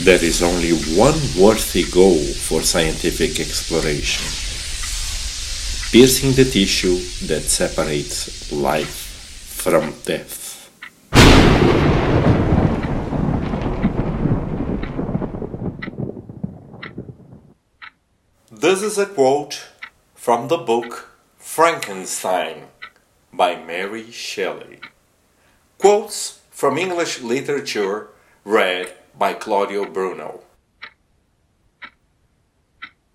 There is only one worthy goal for scientific exploration piercing the tissue that separates life from death. This is a quote from the book Frankenstein by Mary Shelley. Quotes from English literature read by Claudio Bruno.